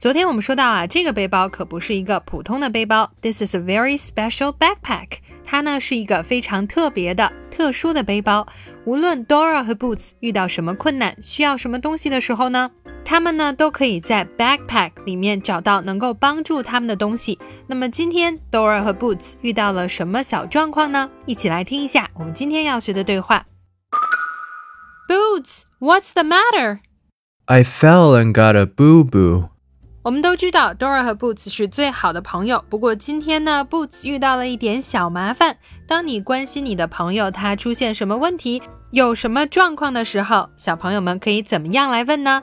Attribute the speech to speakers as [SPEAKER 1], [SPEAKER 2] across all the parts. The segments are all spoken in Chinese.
[SPEAKER 1] 昨天我们说到啊，这个背包可不是一个普通的背包，This is a very special backpack。它呢是一个非常特别的、特殊的背包。无论 Dora 和 Boots 遇到什么困难、需要什么东西的时候呢，他们呢都可以在 backpack 里面找到能够帮助他们的东西。那么今天 Dora 和 Boots 遇到了什么小状况呢？一起来听一下我们今天要学的对话。Boots, what's the matter?
[SPEAKER 2] I fell and got a boo boo.
[SPEAKER 1] 我们都知道 Dora 和 Boots 是最好的朋友。不过今天呢，Boots 遇到了一点小麻烦。当你关心你的朋友他出现什么问题、有什么状况的时候，小朋友们可以怎么样来问呢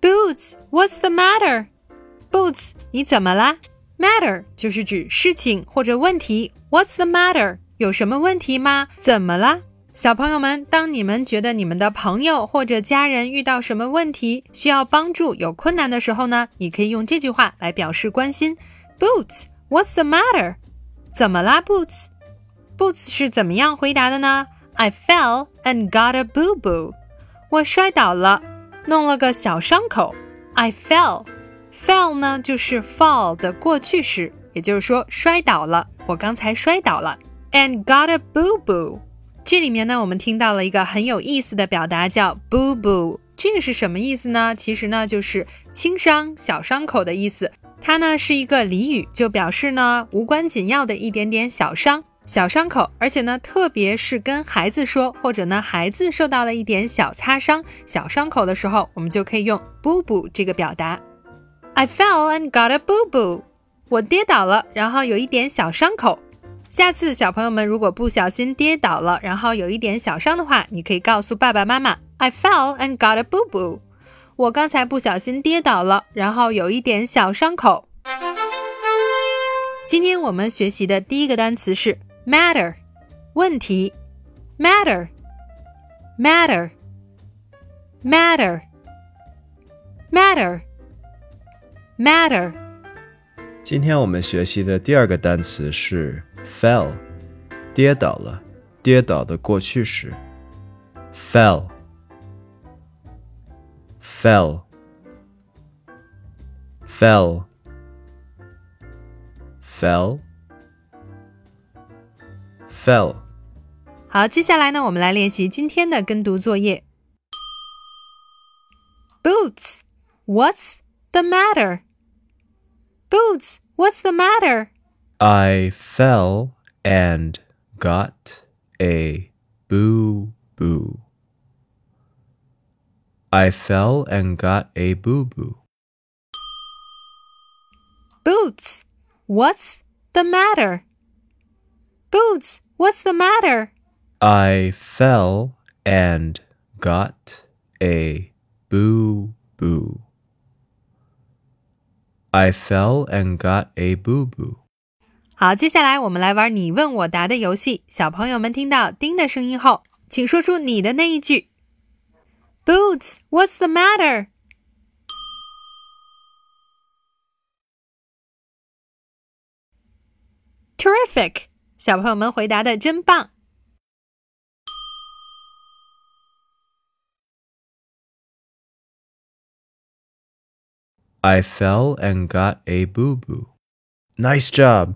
[SPEAKER 1] ？Boots，what's the matter？Boots，你怎么啦？Matter 就是指事情或者问题。What's the matter？有什么问题吗？怎么啦？小朋友们，当你们觉得你们的朋友或者家人遇到什么问题需要帮助、有困难的时候呢？你可以用这句话来表示关心。Boots，What's the matter？怎么啦，Boots？Boots 是怎么样回答的呢？I fell and got a boo boo。我摔倒了，弄了个小伤口。I fell，fell 呢就是 fall 的过去式，也就是说摔倒了。我刚才摔倒了，and got a boo boo。这里面呢，我们听到了一个很有意思的表达，叫 boo boo。这个是什么意思呢？其实呢，就是轻伤、小伤口的意思。它呢是一个俚语，就表示呢无关紧要的一点点小伤、小伤口。而且呢，特别是跟孩子说，或者呢孩子受到了一点小擦伤、小伤口的时候，我们就可以用 boo boo 这个表达。I fell and got a boo boo。我跌倒了，然后有一点小伤口。下次小朋友们如果不小心跌倒了，然后有一点小伤的话，你可以告诉爸爸妈妈：“I fell and got a boo boo。”我刚才不小心跌倒了，然后有一点小伤口。今天我们学习的第一个单词是 matter，问题，matter，matter，matter，matter，matter。
[SPEAKER 2] 今天我们学习的第二个单词是。fell，跌倒了，跌倒的过去式。fell，fell，fell，fell。
[SPEAKER 1] 好，接下来呢，我们来练习今天的跟读作业。Boots, what's the matter? Boots, what's the matter?
[SPEAKER 2] I fell and got a boo boo. I fell and got a boo boo.
[SPEAKER 1] Boots, what's the matter? Boots, what's the matter?
[SPEAKER 2] I fell and got a boo boo. I fell and got a boo boo.
[SPEAKER 1] 好，接下来我们来玩你问我答的游戏。小朋友们听到“叮”的声音后，请说出你的那一句。Boots, what's the matter? Terrific！小朋友们回答的真棒。
[SPEAKER 2] I fell and got a boo boo. Nice job.